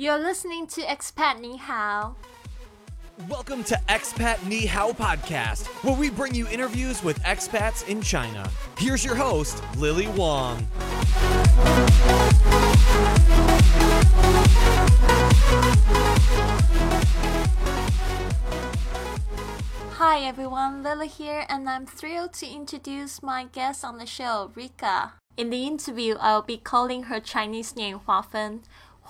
You're listening to Expat Ni Hao. Welcome to Expat Ni Hao Podcast, where we bring you interviews with expats in China. Here's your host, Lily Wong. Hi everyone, Lily here, and I'm thrilled to introduce my guest on the show, Rika. In the interview, I'll be calling her Chinese name Huafen.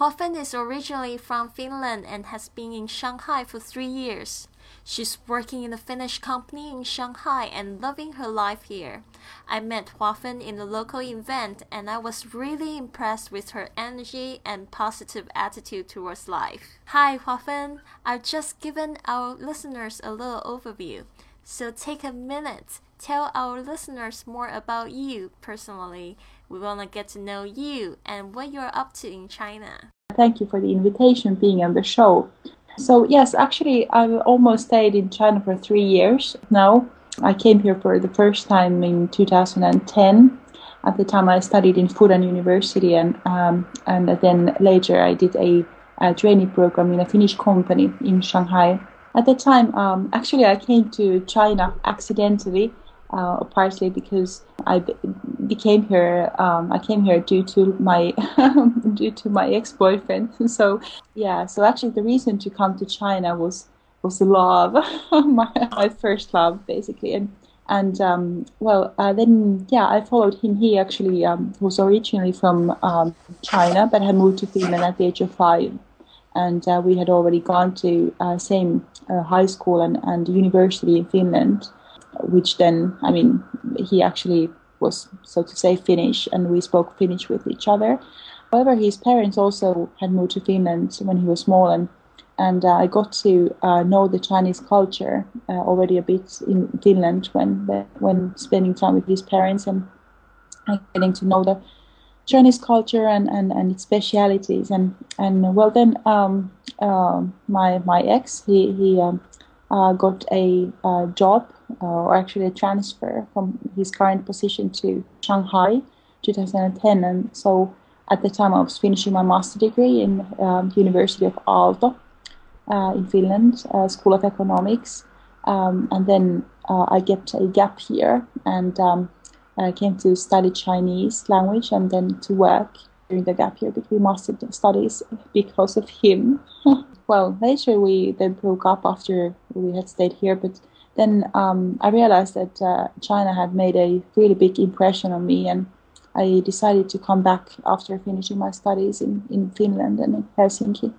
Huafen is originally from Finland and has been in Shanghai for three years. She's working in a Finnish company in Shanghai and loving her life here. I met Huafen in a local event and I was really impressed with her energy and positive attitude towards life. Hi Huafen, I've just given our listeners a little overview. So take a minute, tell our listeners more about you personally. We want to get to know you and what you're up to in China. Thank you for the invitation being on the show. So, yes, actually, I've almost stayed in China for three years now. I came here for the first time in 2010. At the time, I studied in Fudan University, and um, and then later I did a, a training program in a Finnish company in Shanghai. At the time, um, actually, I came to China accidentally uh, partly because I became here. Um, I came here due to my due to my ex boyfriend. So yeah, so actually the reason to come to China was was love, my, my first love basically, and and um, well uh, then yeah I followed him. He actually um, was originally from um, China, but had moved to Finland at the age of five, and uh, we had already gone to uh, same uh, high school and, and university in Finland which then, I mean, he actually was, so to say, Finnish, and we spoke Finnish with each other. However, his parents also had moved to Finland when he was small, and and uh, I got to uh, know the Chinese culture uh, already a bit in Finland when when spending time with his parents and, getting to know the Chinese culture and, and, and its specialities and and well then um, uh, my my ex he he um, uh, got a uh, job uh, or actually a transfer from his current position to Shanghai 2010 and so at the time I was finishing my master degree in um, University of Aalto uh, in Finland uh, School of Economics. Um, and then uh, I get a gap here and um, I came to study Chinese language and then to work during the gap year between master studies because of him. Well later we then broke up after we had stayed here but then um, I realized that uh, China had made a really big impression on me, and I decided to come back after finishing my studies in, in Finland and in Helsinki.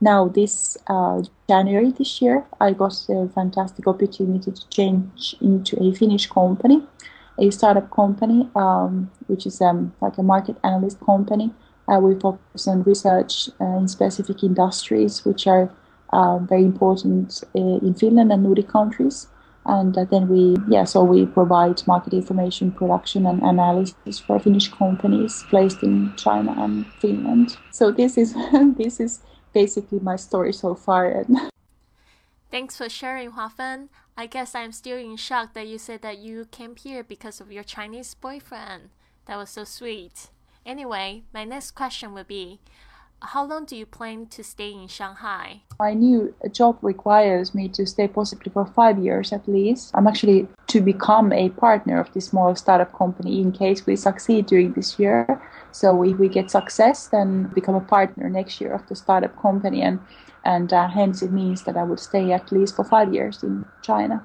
Now, this uh, January this year, I got a fantastic opportunity to change into a Finnish company, a startup company, um, which is um, like a market analyst company. Uh, we focus on research uh, in specific industries, which are uh, very important uh, in Finland and Nordic countries. And uh, then we, yeah, so we provide market information production and analysis for Finnish companies placed in China and Finland. So this is this is basically my story so far. Thanks for sharing, Huafen. I guess I'm still in shock that you said that you came here because of your Chinese boyfriend. That was so sweet. Anyway, my next question would be how long do you plan to stay in Shanghai? My new job requires me to stay possibly for five years at least. I'm actually to become a partner of this small startup company in case we succeed during this year. So if we get success, then become a partner next year of the startup company, and and uh, hence it means that I would stay at least for five years in China.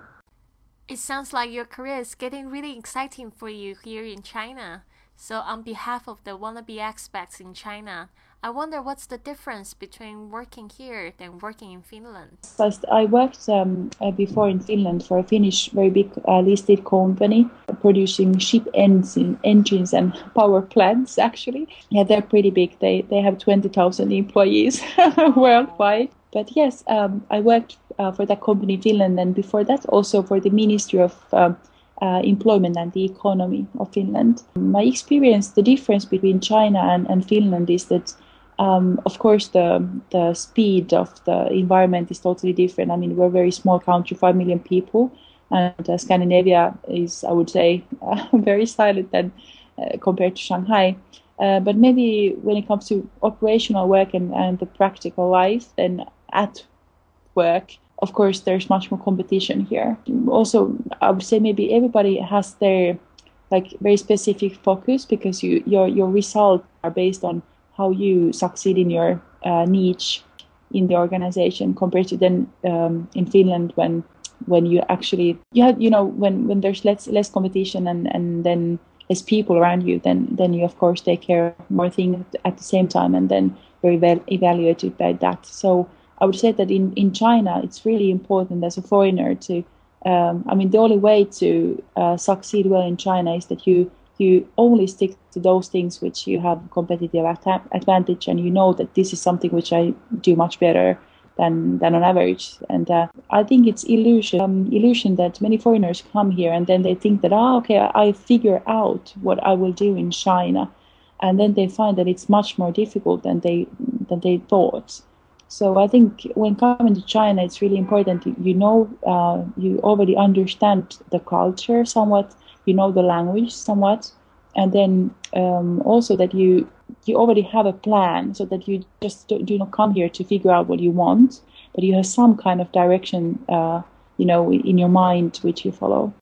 It sounds like your career is getting really exciting for you here in China. So, on behalf of the wannabe expats in China, I wonder what's the difference between working here and working in Finland. I worked um, uh, before in Finland for a Finnish very big uh, listed company producing ship engine, engines and power plants. Actually, yeah, they're pretty big. They they have twenty thousand employees worldwide. But yes, um, I worked uh, for that company in Finland, and before that, also for the Ministry of um, uh, employment and the economy of Finland. My experience, the difference between China and, and Finland is that um, of course, the the speed of the environment is totally different. I mean, we're a very small country, five million people, and uh, Scandinavia is, I would say, uh, very silent and uh, compared to Shanghai. Uh, but maybe when it comes to operational work and, and the practical life, then at work, of course, there's much more competition here. Also, I would say maybe everybody has their like very specific focus because you your your results are based on how you succeed in your uh, niche in the organization compared to then um, in Finland when when you actually you have you know when when there's less less competition and and then less people around you then then you of course take care of more things at the same time and then you're eval- evaluated by that. So I would say that in in China it's really important as a foreigner to um, I mean the only way to uh, succeed well in China is that you you only stick to those things which you have competitive advantage and you know that this is something which I do much better than than on average. And uh, I think it's illusion um, illusion that many foreigners come here and then they think that oh okay I, I figure out what I will do in China, and then they find that it's much more difficult than they than they thought. So I think when coming to China, it's really important. You know, uh, you already understand the culture somewhat. You know the language somewhat, and then um, also that you you already have a plan so that you just do, do, not come here to figure out what you want, but you have some kind of direction, uh, you know, in your mind which you follow.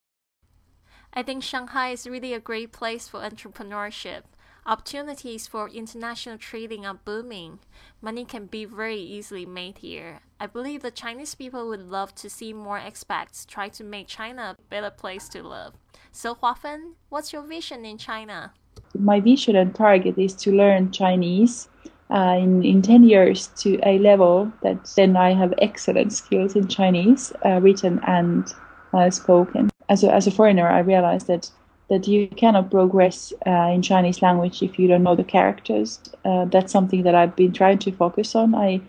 I think Shanghai is really a great place for entrepreneurship. Opportunities for international trading are booming. Money can be very easily made here. I believe the Chinese people would love to see more expats try to make China a better place to live. So, Huafen, what's your vision in China? My vision and target is to learn Chinese uh, in, in 10 years to a level that then I have excellent skills in Chinese, uh, written and uh, spoken. As a, as a foreigner, I realized that that you cannot progress uh, in Chinese language if you don't know the characters. Uh, that's something that I've been trying to focus on. I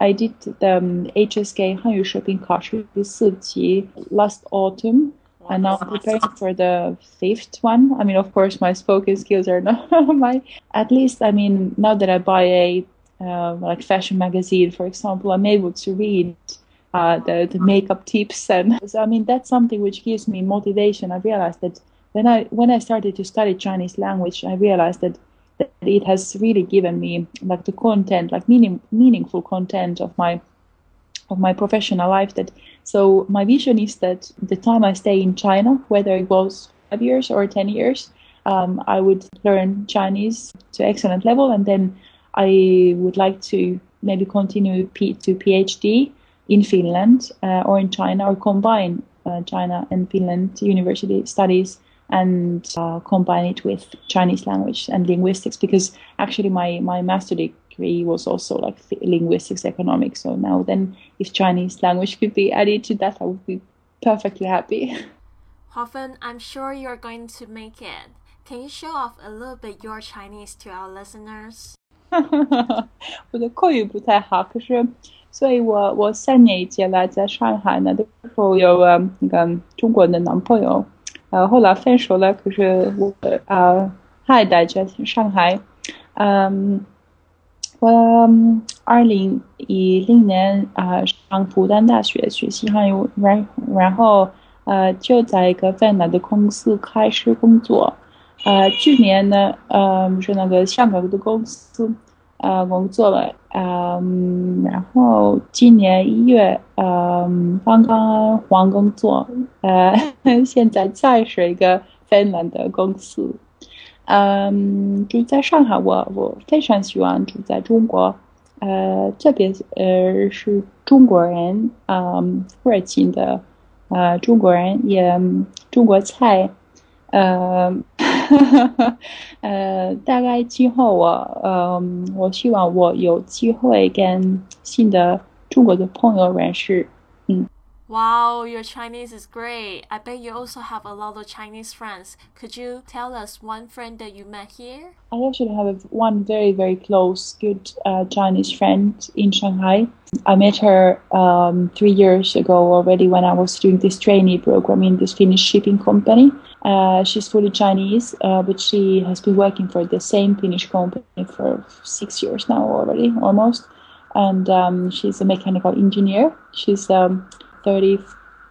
I did the um, HSK Hanyu Shuiping Kaoshi this last autumn, and now I'm preparing for the fifth one. I mean, of course, my spoken skills are not my. At least, I mean, now that I buy a uh, like fashion magazine, for example, I'm able to read uh, the, the makeup tips, and so I mean, that's something which gives me motivation. I realized that when I when I started to study Chinese language, I realized that, that it has really given me like the content, like meaning meaningful content of my of my professional life. That so my vision is that the time I stay in China, whether it was five years or ten years, um, I would learn Chinese to excellent level, and then I would like to maybe continue P- to PhD in Finland uh, or in China or combine uh, China and Finland university studies and uh, combine it with Chinese language and linguistics because actually my, my master degree was also like linguistics economics. So now then, if Chinese language could be added to that, I would be perfectly happy. Huafen, I'm sure you're going to make it. Can you show off a little bit your Chinese to our listeners? 我的口语不太好，可是，所以我我三年以前来在上海呢，那时候有、um, 那个中国的男朋友，呃，后来分手了，可是我呃还待在上海。嗯，我二零一零年啊上复旦大学学习汉语，然然后呃就在一个芬兰的公司开始工作。呃，去年呢，呃是那个香港的公司。呃，工作了，嗯，然后今年一月，嗯，刚刚换工作，呃，现在再是一个芬兰的公司，嗯，住在上海，我我非常喜欢住在中国，呃，这边呃是中国人，嗯，热情的，呃，中国人也中国菜，呃。呃，大概今后我，呃，我希望我有机会跟新的中国的朋友认识，嗯。Wow, your Chinese is great. I bet you also have a lot of Chinese friends. Could you tell us one friend that you met here? I actually have one very, very close, good uh, Chinese friend in Shanghai. I met her um, three years ago already when I was doing this trainee program in this Finnish shipping company. Uh, she's fully Chinese, uh, but she has been working for the same Finnish company for six years now already, almost. And um, she's a mechanical engineer. She's um, 30,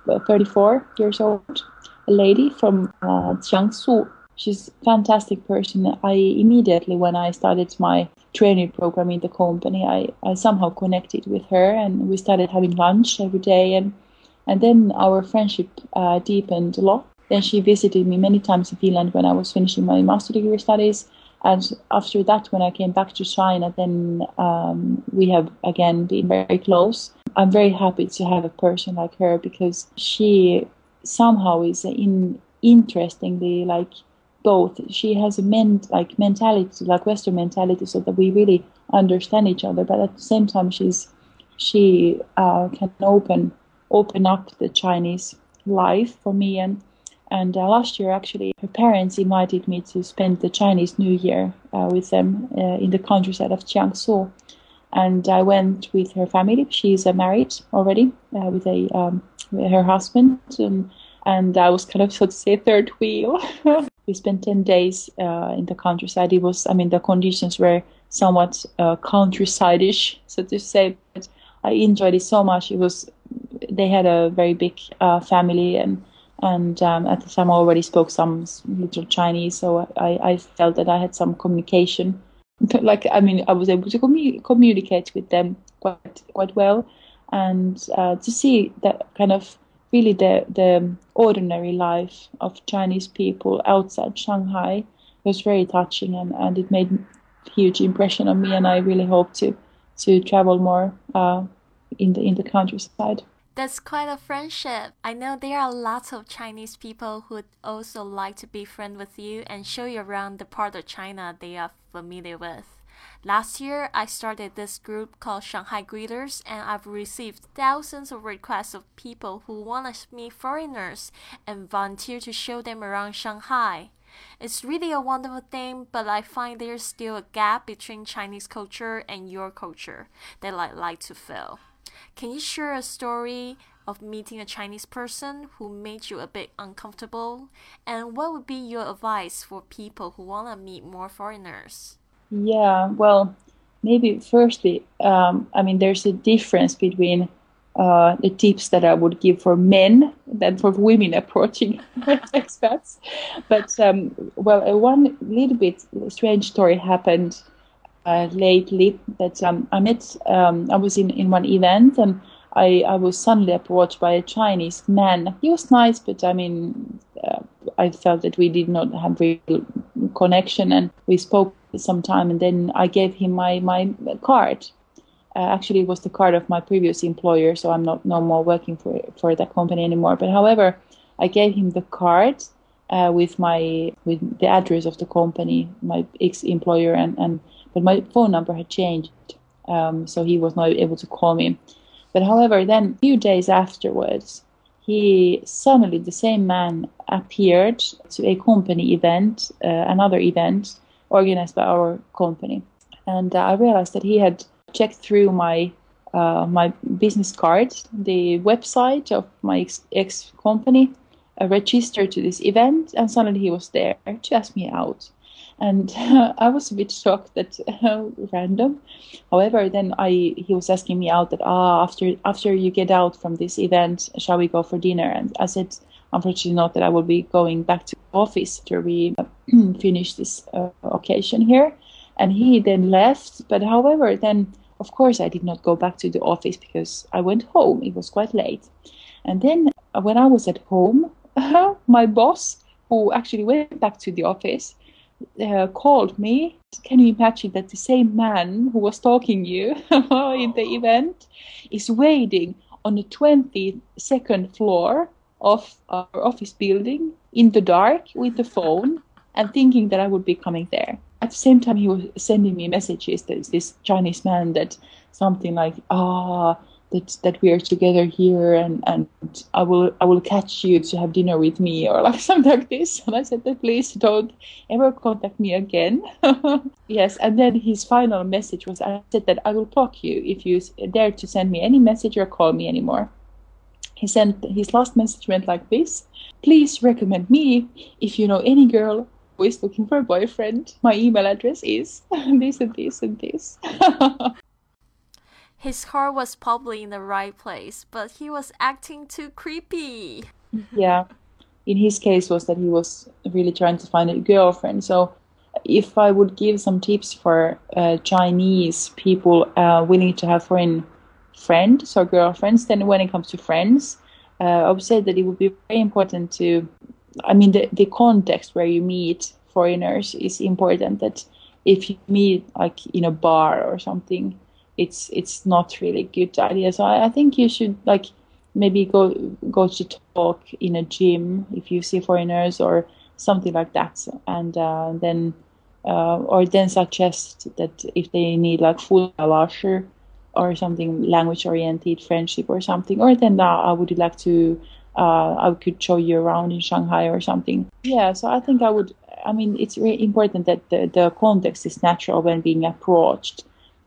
uh, 34 years old, a lady from uh, Jiangsu. she's a fantastic person. I immediately, when I started my training program in the company, I, I somehow connected with her and we started having lunch every day. And, and then our friendship uh, deepened a lot. Then she visited me many times in Finland when I was finishing my master degree studies. And after that, when I came back to China, then um, we have again been very close. I'm very happy to have a person like her because she somehow is in interestingly like both. She has a men like mentality, like Western mentality, so that we really understand each other. But at the same time, she's she uh, can open open up the Chinese life for me. And and uh, last year, actually, her parents invited me to spend the Chinese New Year uh, with them uh, in the countryside of Jiangsu. And I went with her family. She's uh, married already uh, with a um, with her husband, and and I was kind of so to say third wheel. we spent 10 days uh, in the countryside. It was, I mean, the conditions were somewhat countryside-ish, so to say. But I enjoyed it so much. It was, they had a very big family, and and um, at the time I already spoke some little Chinese, so I, I felt that I had some communication. like, I mean, I was able to commu- communicate with them quite quite well, and uh, to see that kind of really the the ordinary life of Chinese people outside Shanghai was very touching and, and it made huge impression on me and I really hope to to travel more uh, in the in the countryside. That's quite a friendship. I know there are lots of Chinese people who also like to be friends with you and show you around the part of China they are familiar with. Last year, I started this group called Shanghai Greeters, and I've received thousands of requests of people who want to meet foreigners and volunteer to show them around Shanghai. It's really a wonderful thing, but I find there's still a gap between Chinese culture and your culture that I'd like to fill. Can you share a story of meeting a Chinese person who made you a bit uncomfortable? And what would be your advice for people who want to meet more foreigners? Yeah, well, maybe firstly, um, I mean, there's a difference between uh, the tips that I would give for men than for women approaching expats. But um, well, uh, one little bit strange story happened lately. That um, I met, um, I was in in one event and. I, I was suddenly approached by a Chinese man. He was nice, but I mean, uh, I felt that we did not have real connection, and we spoke some time, and then I gave him my my card. Uh, actually, it was the card of my previous employer, so I'm not no more working for for that company anymore. But however, I gave him the card uh, with my with the address of the company, my ex employer, and and but my phone number had changed, um, so he was not able to call me. But however, then a few days afterwards, he suddenly the same man appeared to a company event, uh, another event organized by our company, and uh, I realized that he had checked through my uh, my business card, the website of my ex, company, uh, registered to this event, and suddenly he was there to ask me out and uh, I was a bit shocked that uh, random. However, then I he was asking me out that ah after after you get out from this event, shall we go for dinner? And I said unfortunately not that I will be going back to the office after we finish this uh, occasion here. And he then left. But however, then of course I did not go back to the office because I went home. It was quite late. And then when I was at home, my boss, who actually went back to the office, uh, called me. Can you imagine that the same man who was talking you in the event is waiting on the 22nd floor of our office building in the dark with the phone and thinking that I would be coming there. At the same time, he was sending me messages. There's this Chinese man that something like, ah, oh, that that we are together here and and I will I will catch you to have dinner with me or like something like this. And I said that please don't ever contact me again. Yes and then his final message was I said that I will block you if you dare to send me any message or call me anymore. He sent his last message went like this please recommend me if you know any girl who is looking for a boyfriend. My email address is this and this and this his heart was probably in the right place, but he was acting too creepy. Yeah. in his case was that he was really trying to find a girlfriend. So if I would give some tips for uh, Chinese people uh, willing to have foreign friends or girlfriends, then when it comes to friends, uh, I would say that it would be very important to, I mean, the, the context where you meet foreigners is important. That if you meet like in a bar or something, it's it's not really good idea. So I, I think you should like maybe go go to talk in a gym if you see foreigners or something like that, and uh, then uh, or then suggest that if they need like full lasher or something language oriented friendship or something, or then uh, I would like to uh, I could show you around in Shanghai or something. Yeah, so I think I would. I mean, it's really important that the, the context is natural when being approached.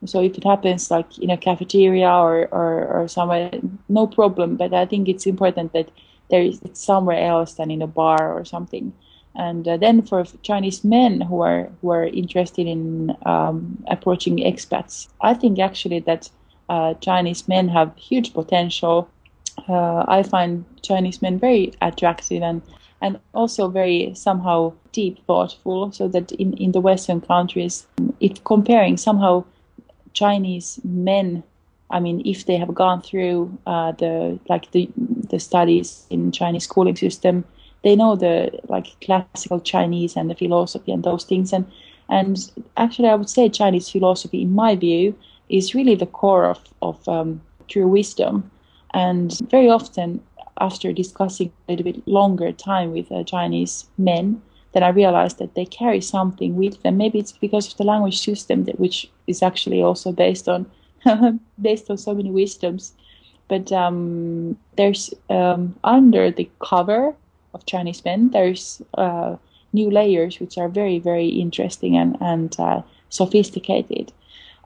So if it happens like in a cafeteria or, or, or somewhere, no problem. But I think it's important that there is it's somewhere else than in a bar or something. And uh, then for Chinese men who are who are interested in um, approaching expats, I think actually that uh, Chinese men have huge potential. Uh, I find Chinese men very attractive and and also very somehow deep thoughtful. So that in in the Western countries, if comparing somehow Chinese men, I mean, if they have gone through uh, the like the the studies in Chinese schooling system, they know the like classical Chinese and the philosophy and those things. And and actually, I would say Chinese philosophy, in my view, is really the core of of um, true wisdom. And very often, after discussing a little bit longer time with uh, Chinese men, then I realized that they carry something with them. Maybe it's because of the language system, that, which is actually also based on based on so many wisdoms. But um, there's um, under the cover of Chinese men, there's uh, new layers which are very very interesting and and uh, sophisticated.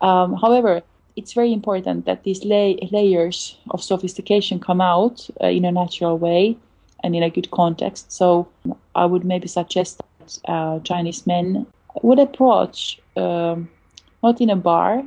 Um, however, it's very important that these lay- layers of sophistication come out uh, in a natural way and in a good context. So I would maybe suggest that uh, Chinese men would approach um, not in a bar,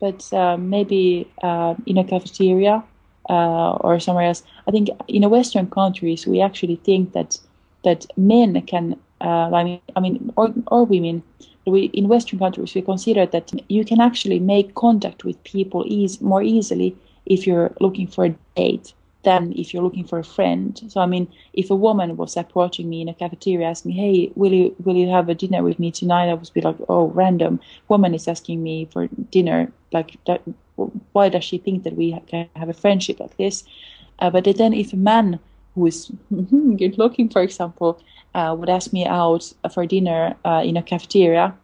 but uh, maybe uh, in a cafeteria uh, or somewhere else. I think in the Western countries we actually think that that men can, uh, I mean, I mean, or, or women. We, in Western countries, we consider that you can actually make contact with people ease, more easily if you're looking for a date than if you're looking for a friend. So I mean, if a woman was approaching me in a cafeteria asking, me, "Hey, will you will you have a dinner with me tonight?" I would be like, "Oh, random woman is asking me for dinner. Like, that, why does she think that we can have a friendship like this?" Uh, but then if a man who is good looking, for example, uh, would ask me out for dinner uh, in a cafeteria,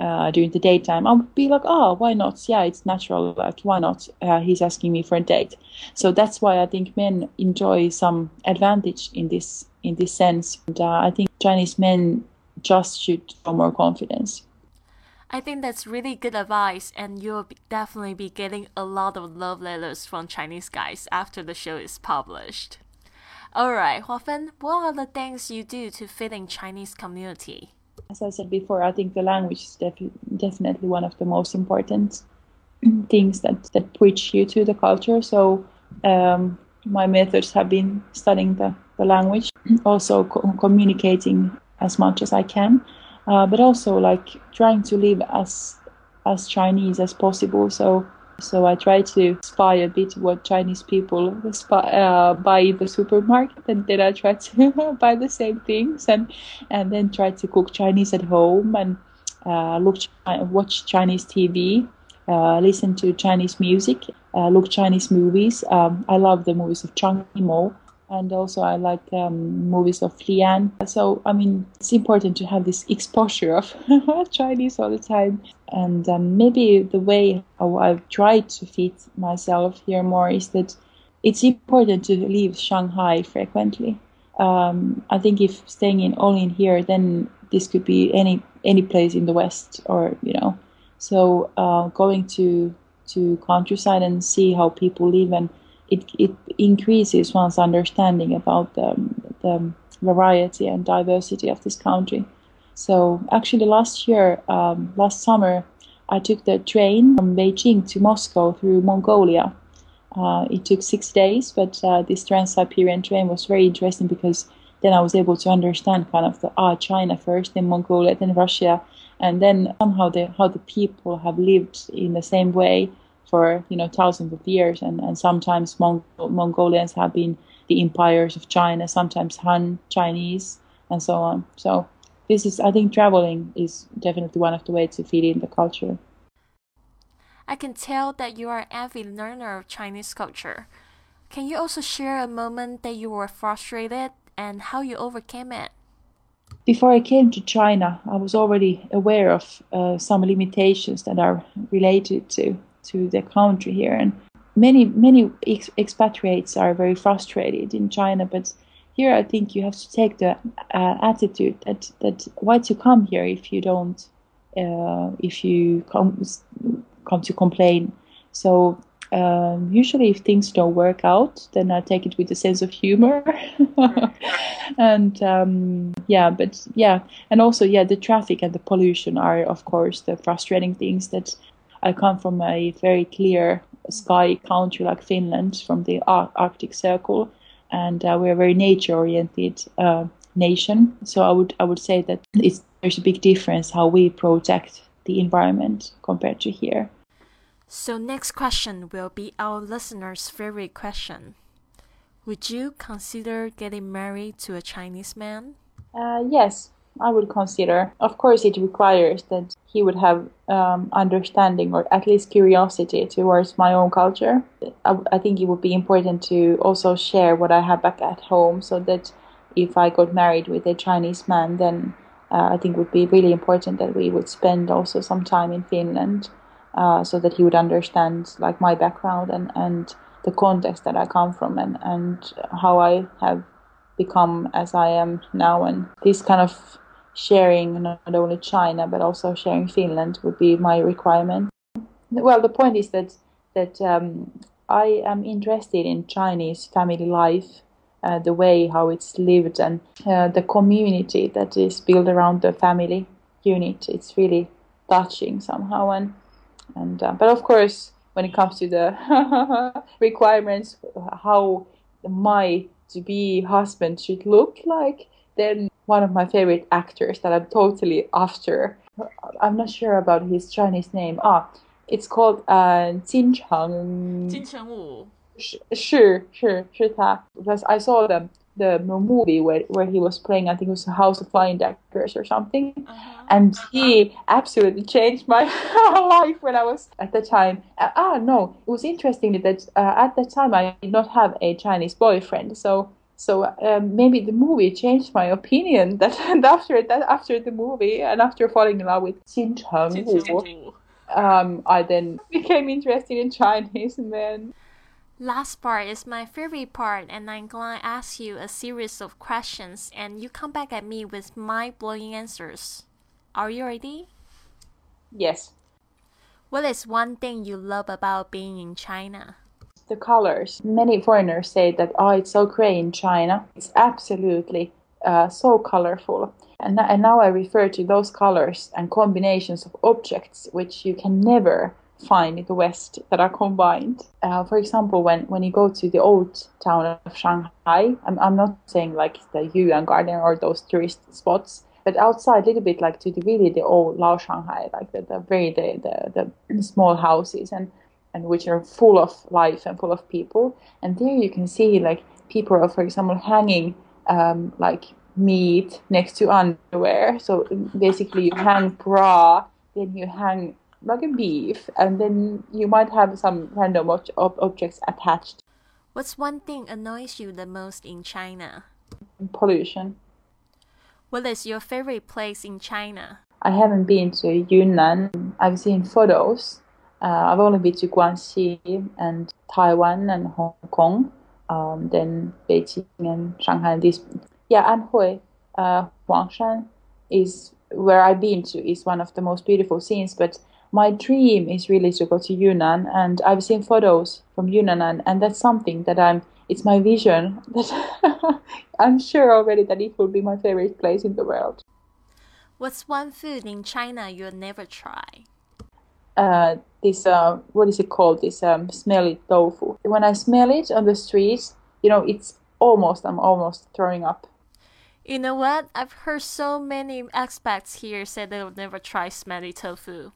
uh, during the daytime, I would be like, oh, why not? Yeah, it's natural. Like, why not? Uh, he's asking me for a date. So that's why I think men enjoy some advantage in this in this sense. And, uh, I think Chinese men just should show more confidence. I think that's really good advice, and you'll definitely be getting a lot of love letters from Chinese guys after the show is published. Alright, Huafen, what are the things you do to fit in Chinese community? As I said before, I think the language is def- definitely one of the most important things that, that bridge you to the culture. So um, my methods have been studying the, the language, also co- communicating as much as I can, uh, but also like trying to live as as Chinese as possible. So so I try to spy a bit what Chinese people spy, uh, buy in the supermarket, and then I try to buy the same things, and and then try to cook Chinese at home and uh, look watch Chinese TV, uh, listen to Chinese music, uh, look Chinese movies. Um, I love the movies of Zhang Yimou and also I like um, movies of Lian. So I mean, it's important to have this exposure of Chinese all the time. And um, maybe the way how I've tried to fit myself here more is that it's important to leave Shanghai frequently. Um, I think if staying in only in here, then this could be any any place in the West, or you know. So uh, going to to countryside and see how people live and it, it increases one's understanding about the, the variety and diversity of this country. So actually, last year, um, last summer, I took the train from Beijing to Moscow through Mongolia. Uh, it took six days, but uh, this Trans-Siberian train was very interesting because then I was able to understand kind of the ah China first, then Mongolia, then Russia, and then somehow the how the people have lived in the same way for you know thousands of years, and and sometimes Mong- Mongolians have been the empires of China, sometimes Han Chinese, and so on. So this is I think traveling is definitely one of the ways to feed in the culture. I can tell that you are an avid learner of Chinese culture. Can you also share a moment that you were frustrated and how you overcame it? Before I came to China, I was already aware of uh, some limitations that are related to to the country here, and many many ex- expatriates are very frustrated in China. But here, I think you have to take the uh, attitude that that why to come here if you don't uh, if you come come to complain. So um, usually if things don't work out then i take it with a sense of humor and um, yeah but yeah and also yeah the traffic and the pollution are of course the frustrating things that i come from a very clear sky country like finland from the Ar- arctic circle and uh, we're a very nature oriented uh, nation so i would i would say that it's there's a big difference how we protect the environment compared to here so, next question will be our listener's favorite question. Would you consider getting married to a Chinese man? Uh, yes, I would consider. Of course, it requires that he would have um, understanding or at least curiosity towards my own culture. I, I, think it would be important to also share what I have back at home so that if I got married with a Chinese man, then uh, I think it would be really important that we would spend also some time in Finland uh, so that he would understand like my background and, and the context that I come from and, and how I have become as I am now. And this kind of sharing not only China but also sharing Finland would be my requirement. Well, the point is that that um, I am interested in Chinese family life, uh, the way how it's lived, and uh, the community that is built around the family unit. It's really touching somehow, and and uh, but of course, when it comes to the requirements, how my to be husband should look like, then one of my favorite actors that I'm totally after. I'm not sure about his Chinese name. Ah, it's called uh, Jin Cheng. Jin Cheng Wu. Sure, sure, sure. Because I saw them the movie where, where he was playing, I think it was House of Flying Daggers or something. Uh-huh. And uh-huh. he absolutely changed my life when I was at the time. Uh, ah, no, it was interesting that uh, at the time I did not have a Chinese boyfriend. So so um, maybe the movie changed my opinion that and after that after the movie and after falling in love with Jin Cheng Wu, um, I then became interested in Chinese men. Last part is my favorite part, and I'm going to ask you a series of questions, and you come back at me with mind blowing answers. Are you ready? Yes. What is one thing you love about being in China? The colors. Many foreigners say that, oh, it's so great in China. It's absolutely uh, so colorful. And, and now I refer to those colors and combinations of objects which you can never find in the West that are combined. Uh, for example, when, when you go to the old town of Shanghai, I'm, I'm not saying like the Yuan Garden or those tourist spots, but outside a little bit like to the really the old Lao Shanghai, like the, the very the, the, the small houses and and which are full of life and full of people. And there you can see like people are, for example, hanging um, like meat next to underwear. So basically, you hang bra, then you hang like a beef, and then you might have some random ob- objects attached. What's one thing annoys you the most in China? Pollution. What is your favorite place in China? I haven't been to Yunnan. I've seen photos. Uh, I've only been to Guangxi and Taiwan and Hong Kong. Um, then Beijing and Shanghai. This, yeah, Anhui, uh, Huangshan is where I've been to. is one of the most beautiful scenes, but my dream is really to go to Yunnan, and I've seen photos from Yunnan, and, and that's something that I'm. It's my vision that I'm sure already that it will be my favorite place in the world. What's one food in China you'll never try? Uh, this uh, what is it called? This um, smelly tofu. When I smell it on the streets, you know, it's almost I'm almost throwing up. You know what? I've heard so many expats here say they'll never try smelly tofu.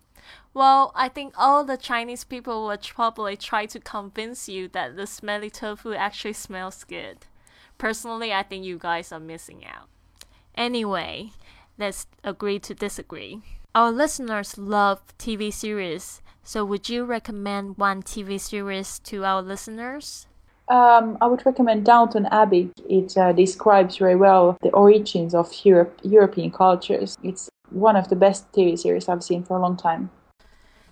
Well, I think all the Chinese people will probably try to convince you that the smelly tofu actually smells good. Personally, I think you guys are missing out. Anyway, let's agree to disagree. Our listeners love TV series, so would you recommend one TV series to our listeners? Um, I would recommend Downton Abbey. It uh, describes very well the origins of Europe, European cultures. It's one of the best TV series I've seen for a long time.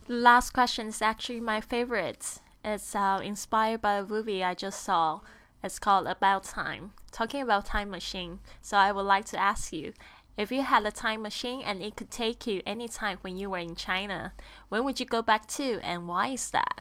The last question is actually my favorite. It's uh, inspired by a movie I just saw. It's called About Time, talking about time machine. So I would like to ask you, if you had a time machine and it could take you anytime when you were in China, when would you go back to and why is that?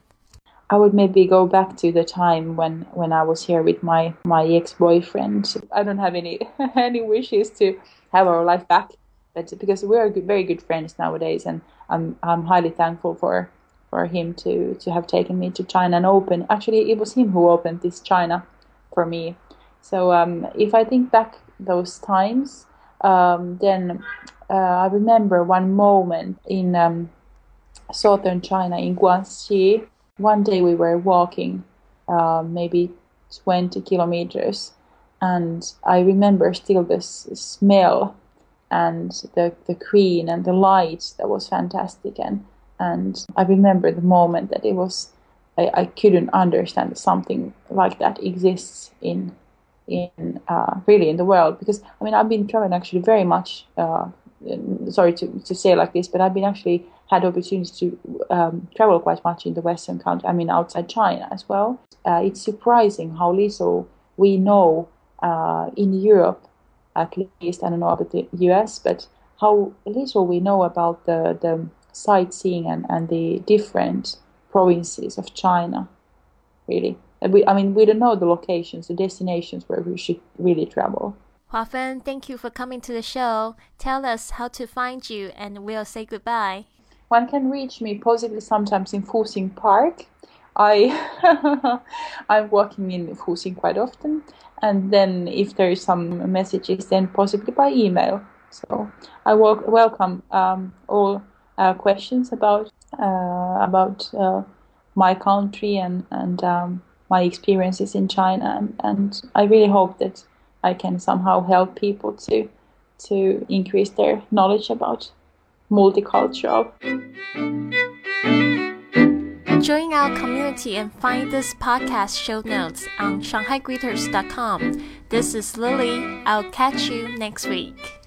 I would maybe go back to the time when, when I was here with my, my ex boyfriend. I don't have any any wishes to have our life back, but because we are good, very good friends nowadays, and I'm I'm highly thankful for for him to to have taken me to China and open. Actually, it was him who opened this China for me. So um, if I think back those times, um, then uh, I remember one moment in um, southern China in Guangxi. One day we were walking uh, maybe 20 kilometers and I remember still this smell and the, the green and the light that was fantastic. And and I remember the moment that it was I, I couldn't understand something like that exists in in uh, really in the world because I mean I've been traveling actually very much uh, sorry to, to say like this but I've been actually had opportunities to um, travel quite much in the Western country, I mean outside China as well. Uh, it's surprising how little we know uh, in Europe, at least. I don't know about the US, but how little we know about the, the sightseeing and, and the different provinces of China, really. We, I mean, we don't know the locations, the destinations where we should really travel. Huafen, thank you for coming to the show. Tell us how to find you, and we'll say goodbye. One can reach me possibly sometimes in Fuxing Park. I I'm walking in Fuxing quite often, and then if there is some messages, then possibly by email. So I welcome um, all uh, questions about uh, about uh, my country and and um, my experiences in China, and, and I really hope that I can somehow help people to to increase their knowledge about multicultural. Join our community and find this podcast show notes on shanghaigreeters.com. This is Lily. I'll catch you next week.